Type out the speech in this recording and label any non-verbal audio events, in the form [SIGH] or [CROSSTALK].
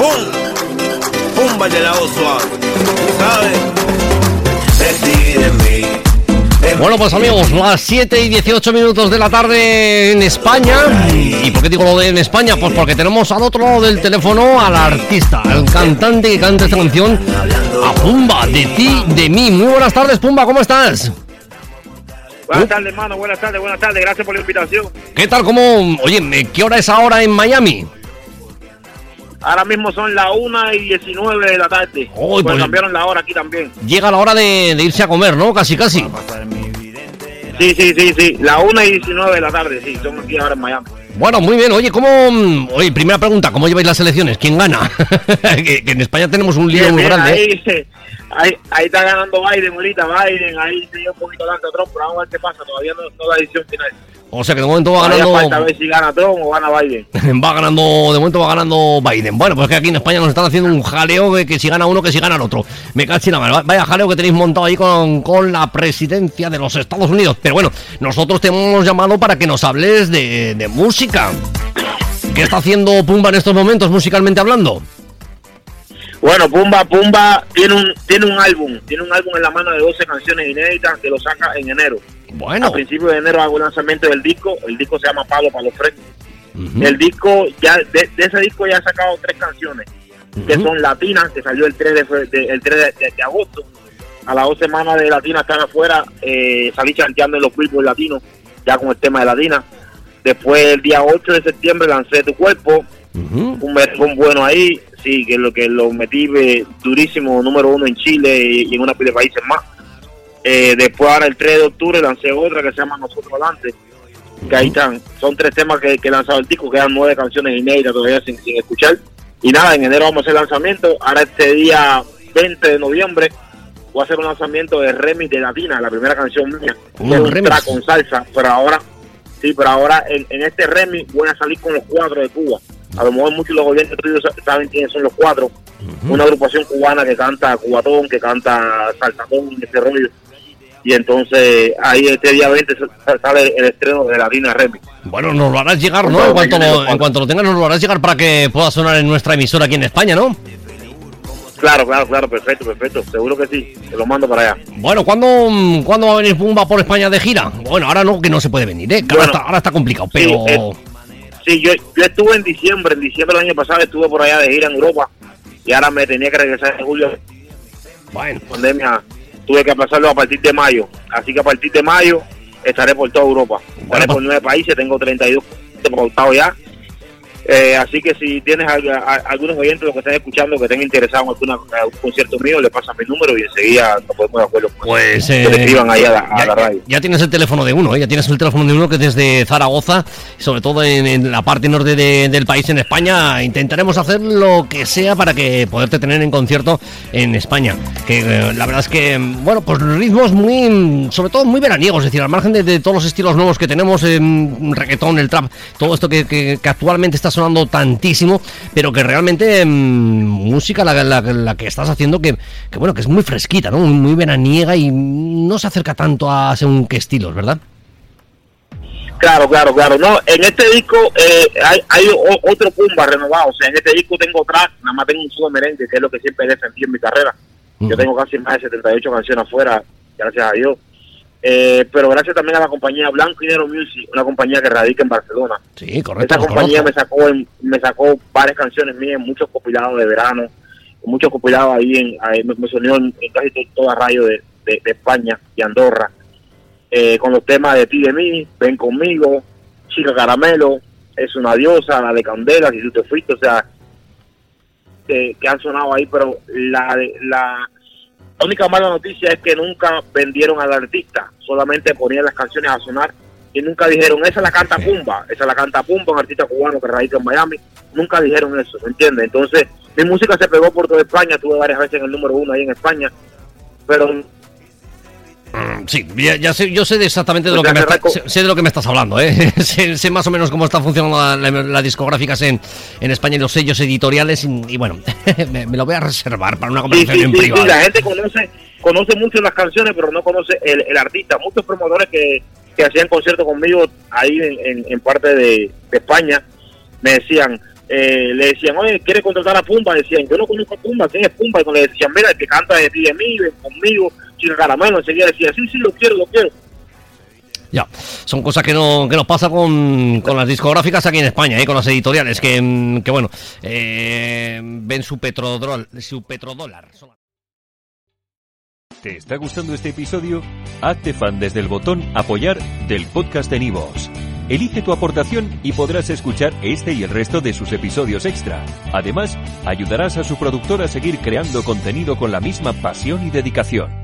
Pum, pum, baile la voz suave. ¿Sabes? Decide en mí. Bueno, pues amigos, las 7 y 18 minutos de la tarde en España. ¿Y por qué digo lo de en España? Pues porque tenemos al otro lado del teléfono al artista, al cantante que canta esta canción, a Pumba, de ti, de mí. Muy buenas tardes, Pumba, ¿cómo estás? Buenas tardes, hermano. Buenas tardes, buenas tardes. Gracias por la invitación. ¿Qué tal? ¿Cómo? Oye, ¿qué hora es ahora en Miami? Ahora mismo son las 1 y 19 de la tarde. Uy, pues pues- cambiaron la hora aquí también. Llega la hora de, de irse a comer, ¿no? Casi, casi. Sí, sí, sí, sí. La 1 y 19 de la tarde, sí. Son aquí ahora en Miami. Bueno, muy bien. Oye, ¿cómo...? Oye, primera pregunta, ¿cómo lleváis las elecciones? ¿Quién gana? [LAUGHS] que, que en España tenemos un lío Bien, muy bien, grande. ¿eh? ahí, ahí, ahí está ganando Biden, ahorita. Biden, ahí se dio un poquito delante a Trump, pero vamos a ver qué pasa. Todavía no, no la decisión final. O sea que de momento va Todavía ganando... falta ver si gana Trump o gana Biden. [LAUGHS] va ganando, de momento va ganando Biden. Bueno, pues que aquí en España nos están haciendo un jaleo de que si gana uno, que si gana el otro. Me cacho en la mano. Vaya jaleo que tenéis montado ahí con, con la presidencia de los Estados Unidos. Pero bueno, nosotros te hemos llamado para que nos hables de, de música. ¿Qué está haciendo Pumba en estos momentos, musicalmente hablando? Bueno, Pumba, Pumba tiene un, tiene un álbum. Tiene un álbum en la mano de 12 canciones inéditas que lo saca en enero. Bueno, A principios de enero hago el lanzamiento del disco. El disco se llama Palo para los Frescos. El disco, ya de, de ese disco ya he sacado tres canciones que son latinas, que salió el 3 de, el 3 de, agosto. A las dos semanas de Latina están afuera, eh, salí chanteando en los Billboard latinos, ya con el tema de Latina. Después, el día 8 de septiembre, lancé Tu Cuerpo, Ujú. un mercón bueno ahí, sí, que lo que lo metí eh, durísimo, número uno en Chile y, y en una pila de países más. Eh, después, ahora el 3 de octubre, lancé otra que se llama Nosotros Adelante, que ahí están. Son tres temas que, que he lanzado el disco, quedan nueve canciones inéditas todavía sin, sin escuchar. Y nada, en enero vamos a hacer lanzamiento. Ahora este día 20 de noviembre voy a hacer un lanzamiento de remix de Latina, la primera canción mía. Un remix. con salsa, pero ahora, sí, pero ahora en, en este remix voy a salir con los cuatro de Cuba. A lo mejor muchos de los oyentes tuyos saben quiénes son los cuatro. Una agrupación cubana que canta cubatón, que canta saltatón, ese rollo. Y entonces ahí este día 20 sa- sale el estreno de Latina Remix. Bueno, nos lo harás llegar, ¿no? Bueno, En cuanto, lo, en cuanto lo tengas, nos lo harás llegar para que pueda sonar en nuestra emisora aquí en España, ¿no? Claro, claro, claro, perfecto, perfecto. Seguro que sí, te lo mando para allá. Bueno, ¿cuándo, ¿cuándo va a venir Pumba por España de gira? Bueno, ahora no, que no se puede venir, ¿eh? Que ahora, está, ahora está complicado, pero... Sí, eh, Sí, yo, yo estuve en diciembre, en diciembre del año pasado estuve por allá de gira en Europa y ahora me tenía que regresar en julio. Bueno, pandemia tuve que aplazarlo a partir de mayo. Así que a partir de mayo estaré por toda Europa. Estaré por nueve países, tengo 32 pautados ya. Eh, así que si tienes a- algunos oyentes los que estén escuchando que estén interesados en alguna, algún concierto mío, le pasan mi número y enseguida nos ponemos de acuerdo. pues... que eh, le escriban ahí a la, ya, la radio. ya tienes el teléfono de uno, ¿eh? ya tienes el teléfono de uno que desde Zaragoza, sobre todo en, en la parte norte de- del país, en España, intentaremos hacer lo que sea para que poderte tener en concierto en España. Que eh, la verdad es que, bueno, pues ritmos muy, sobre todo muy veraniegos, es decir, al margen de, de todos los estilos nuevos que tenemos, mm, reggaetón, el trap, todo esto que, que- que actualmente está sonando tantísimo, pero que realmente mm, música la, la- la que estás haciendo que, que, bueno, que es muy fresquita, ¿no? Muy veraniega y no se acerca tanto a según qué estilos, ¿verdad? Claro, claro, claro. No, en este disco eh, hay, hay o- otro Pumba renovado. O sea, en este disco tengo track, nada más tengo un solo merengue, que es lo que siempre he defendido en mi carrera. Yo tengo casi más de 78 canciones afuera, gracias a Dios. Eh, pero gracias también a la compañía Blanco y Negro Music, una compañía que radica en Barcelona. Sí, correcto. Esta compañía me sacó en- me sacó varias canciones mías, muchos compilados de verano, muchos compilados ahí, en, ahí me, me sonió en, en casi to- toda radio de, de- de España y Andorra, eh, con los temas de ti de mí, ven conmigo, chica caramelo, es una diosa, la de Candela, si tú te fuiste, o sea, que, que han sonado ahí, pero la, de- la única mala noticia es que nunca vendieron al artista, solamente ponían las canciones a sonar y nunca dijeron, esa la canta Pumba, esa la canta Pumba, un artista cubano que radica en Miami, nunca dijeron eso, ¿me entiendes? Entonces, mi música se pegó por toda España, tuve varias veces en el número uno ahí en España, pero Sí, ya, ya sé, yo sé de exactamente de lo que me ya está- se reco- sé, sé de lo que me estás hablando, ¿eh? [LAUGHS] sé, sé más o menos cómo está funcionando la, la- las discográficas en, en España y los sellos editoriales y, y bueno, [LAUGHS] me, me lo voy a reservar para una conversación sí, sí, privado. la gente conoce conoce mucho las canciones, pero no conoce el, el artista. Muchos promotores que, que hacían conciertos conmigo ahí en, en- en parte de, de España me decían, eh, le decían, oye, ¿quieres contratar a Pumba? Decían, yo no conozco a Pumba, ¿quién es Pumba? Y le decían, mira, el que canta de ti de mí, ven conmigo, chica caramelo, enseguida decía, sí, sí, lo quiero, lo quiero. Ya, son cosas que, no, que nos pasa con, con las discográficas aquí en España, ¿eh? con las editoriales, que, mm, que bueno, eh, ven su, petrodólar, su petrodólar. ¿Te está gustando este episodio? Hazte fan desde el botón Apoyar del podcast de Nivos. Elige tu aportación y podrás escuchar este y el resto de sus episodios extra. Además, ayudarás a su productor a seguir creando contenido con la misma pasión y dedicación.